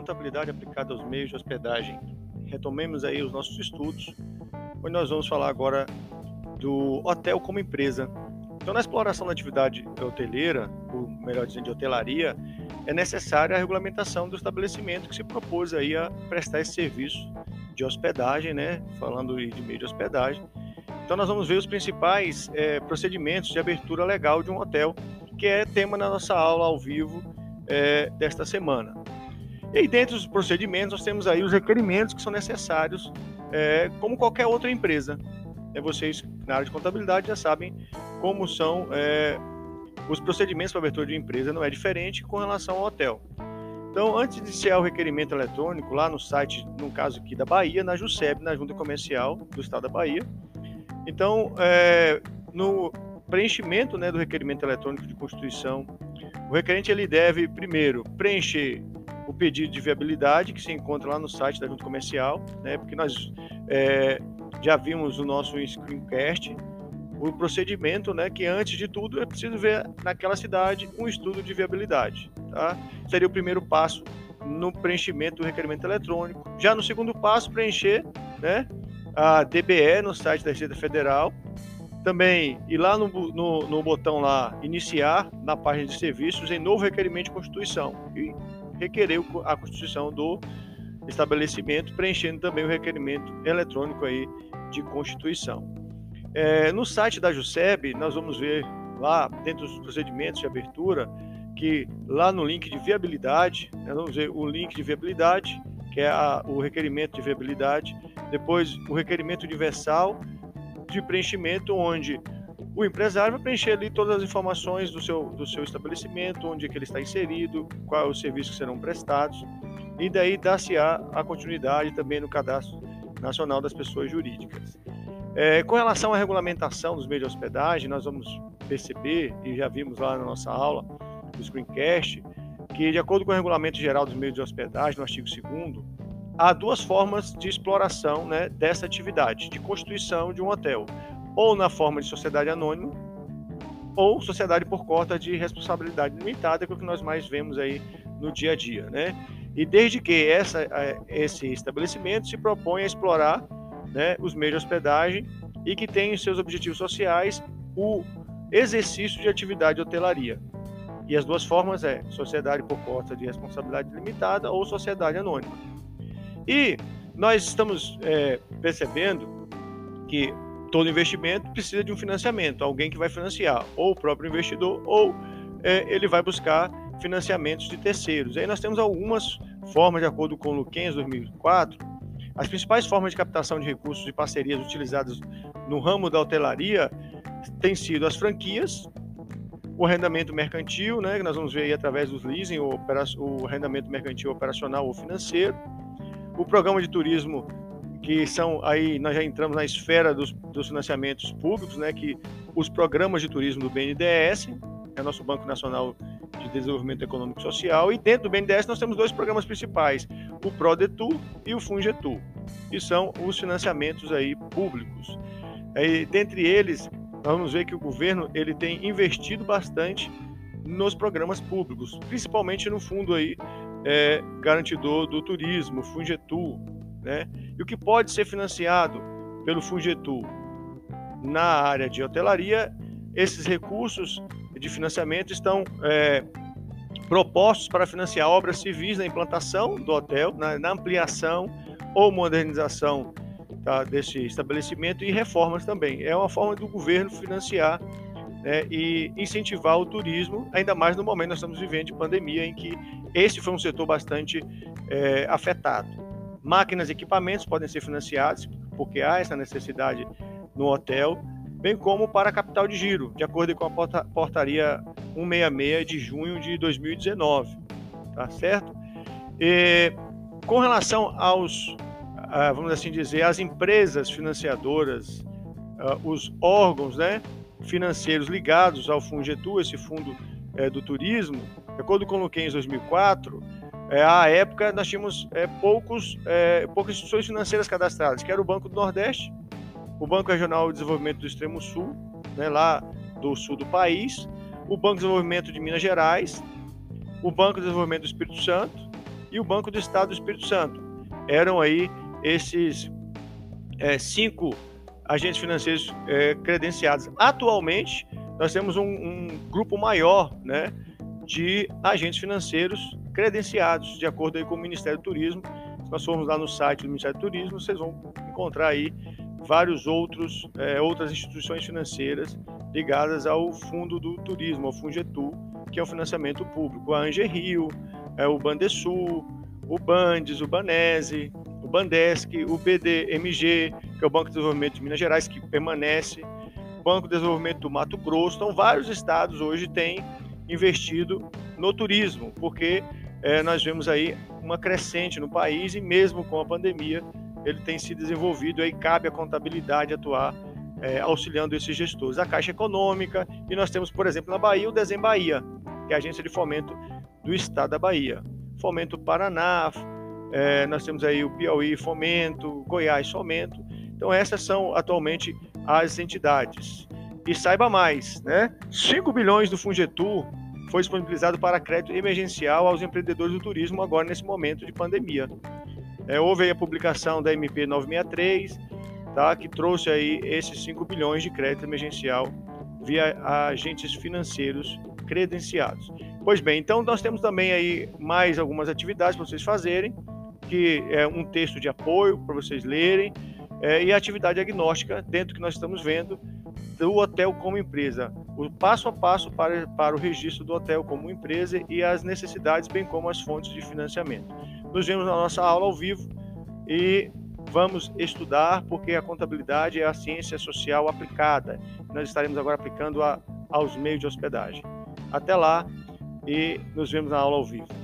contabilidade aplicada aos meios de hospedagem. Retomemos aí os nossos estudos, onde nós vamos falar agora do hotel como empresa. Então, na exploração da atividade hoteleira, ou melhor dizendo, de hotelaria, é necessária a regulamentação do estabelecimento que se propôs aí a prestar esse serviço de hospedagem, né? Falando de meio de hospedagem. Então, nós vamos ver os principais é, procedimentos de abertura legal de um hotel, que é tema na nossa aula ao vivo é, desta semana. E aí, dentro dos procedimentos, nós temos aí os requerimentos que são necessários, é, como qualquer outra empresa. É, vocês, na área de contabilidade, já sabem como são é, os procedimentos para abertura de empresa, não é diferente com relação ao hotel. Então, antes de iniciar o requerimento eletrônico, lá no site, no caso aqui da Bahia, na JUSEB, na Junta Comercial do Estado da Bahia, então, é, no preenchimento né, do requerimento eletrônico de constituição, o requerente ele deve, primeiro, preencher o pedido de viabilidade que se encontra lá no site da Junta Comercial, né, porque nós é, já vimos o nosso screencast, o procedimento, né, que antes de tudo é preciso ver naquela cidade um estudo de viabilidade, tá? Seria o primeiro passo no preenchimento do requerimento eletrônico. Já no segundo passo, preencher, né, a DBE no site da Receita Federal. Também ir lá no, no, no botão lá, iniciar, na página de serviços, em novo requerimento de constituição. E requerer a constituição do estabelecimento, preenchendo também o requerimento eletrônico aí de constituição. É, no site da JUSEB, nós vamos ver lá, dentro dos procedimentos de abertura, que lá no link de viabilidade, nós vamos ver o link de viabilidade, que é a, o requerimento de viabilidade, depois o requerimento universal de preenchimento, onde o empresário vai preencher ali todas as informações do seu, do seu estabelecimento, onde é que ele está inserido, quais os serviços que serão prestados, e daí dar-se-á a continuidade também no Cadastro Nacional das Pessoas Jurídicas. É, com relação à regulamentação dos meios de hospedagem, nós vamos perceber, e já vimos lá na nossa aula do Screencast, que, de acordo com o Regulamento Geral dos Meios de Hospedagem, no artigo 2, há duas formas de exploração né, dessa atividade, de constituição de um hotel, ou na forma de sociedade anônima, ou sociedade por cota de responsabilidade limitada, que é o que nós mais vemos aí no dia a dia, né? E desde que essa, esse estabelecimento se propõe a explorar né, os meios de hospedagem e que tem em seus objetivos sociais o exercício de atividade de hotelaria. E as duas formas é sociedade por cota de responsabilidade limitada ou sociedade anônima. E nós estamos é, percebendo que todo investimento precisa de um financiamento, alguém que vai financiar, ou o próprio investidor, ou é, ele vai buscar financiamentos de terceiros. Aí nós temos algumas formas, de acordo com o Luquens 2004, as principais formas de captação de recursos e parcerias utilizadas no ramo da hotelaria têm sido as franquias, o arrendamento mercantil, né, que nós vamos ver aí através dos leasing, o, o arrendamento mercantil operacional ou financeiro, o programa de turismo, que são aí, nós já entramos na esfera dos, dos financiamentos públicos, né, que os programas de turismo do BNDES, é nosso Banco Nacional de Desenvolvimento Econômico e Social, e dentro do BNDES nós temos dois programas principais, o PRODETUR e o FUNGETUR, que são os financiamentos aí públicos. E, dentre eles, nós vamos ver que o governo ele tem investido bastante nos programas públicos, principalmente no fundo aí é, garantidor do turismo, FUNGETUR, né? E o que pode ser financiado pelo FUNGETUR na área de hotelaria, esses recursos de financiamento estão é, propostos para financiar obras civis na implantação do hotel, na, na ampliação ou modernização tá, desse estabelecimento e reformas também. É uma forma do governo financiar né, e incentivar o turismo, ainda mais no momento que nós estamos vivendo de pandemia, em que esse foi um setor bastante é, afetado. Máquinas e equipamentos podem ser financiados, porque há essa necessidade no hotel, bem como para capital de giro, de acordo com a portaria 166 de junho de 2019, tá certo? E, com relação aos, ah, vamos assim dizer, as empresas financiadoras, ah, os órgãos, né, financeiros ligados ao Fungetu, esse fundo é, do turismo, de acordo com o Luquens 2004, é, à época nós tínhamos é, poucos, é, poucas instituições financeiras cadastradas, que era o Banco do Nordeste, o Banco Regional de Desenvolvimento do Extremo Sul, né, lá do sul do país, o Banco de Desenvolvimento de Minas Gerais, o Banco de Desenvolvimento do Espírito Santo e o Banco do Estado do Espírito Santo. Eram aí esses é, cinco agentes financeiros é, credenciados. Atualmente, nós temos um, um, grupo maior né, de agentes financeiros credenciados, de acordo aí com o Ministério do Turismo. Se nós formos lá no site do Ministério do Turismo, vocês vão encontrar aí vários outros é, outras instituições financeiras ligadas ao Fundo do Turismo, ao Fungetu, que é o financiamento público, a Ange Rio, é, o Bandesul, o Bandes, o Banese, o Bandesc, o BDMG, que é o Banco de Desenvolvimento de Minas Gerais, que permanece, o Banco de Desenvolvimento do Mato Grosso. Então, vários estados hoje têm investido no turismo, porque é, nós vemos aí uma crescente no país e mesmo com a pandemia ele tem se desenvolvido aí cabe à contabilidade atuar é, auxiliando esses gestores. A Caixa Econômica e nós temos, por exemplo, na Bahia o Desem Bahia, que é a agência de fomento do Estado da Bahia. Fomento Paraná, é, nós temos aí o Piauí Fomento, Goiás Fomento. Então essas são atualmente as entidades. E saiba mais, né? 5 bilhões do Fungetur foi disponibilizado para crédito emergencial aos empreendedores do turismo agora nesse momento de pandemia. É, houve a publicação da MP 963, tá, que trouxe aí esses 5 bilhões de crédito emergencial via agentes financeiros credenciados. Pois bem, então nós temos também aí mais algumas atividades para vocês fazerem, que é um texto de apoio para vocês lerem, é, e atividade agnóstica dentro que nós estamos vendo do hotel como empresa, o passo a passo para, para o registro do hotel como empresa e as necessidades, bem como as fontes de financiamento. Nos vemos na nossa aula ao vivo e vamos estudar, porque a contabilidade é a ciência social aplicada. Nós estaremos agora aplicando a, aos meios de hospedagem. Até lá e nos vemos na aula ao vivo.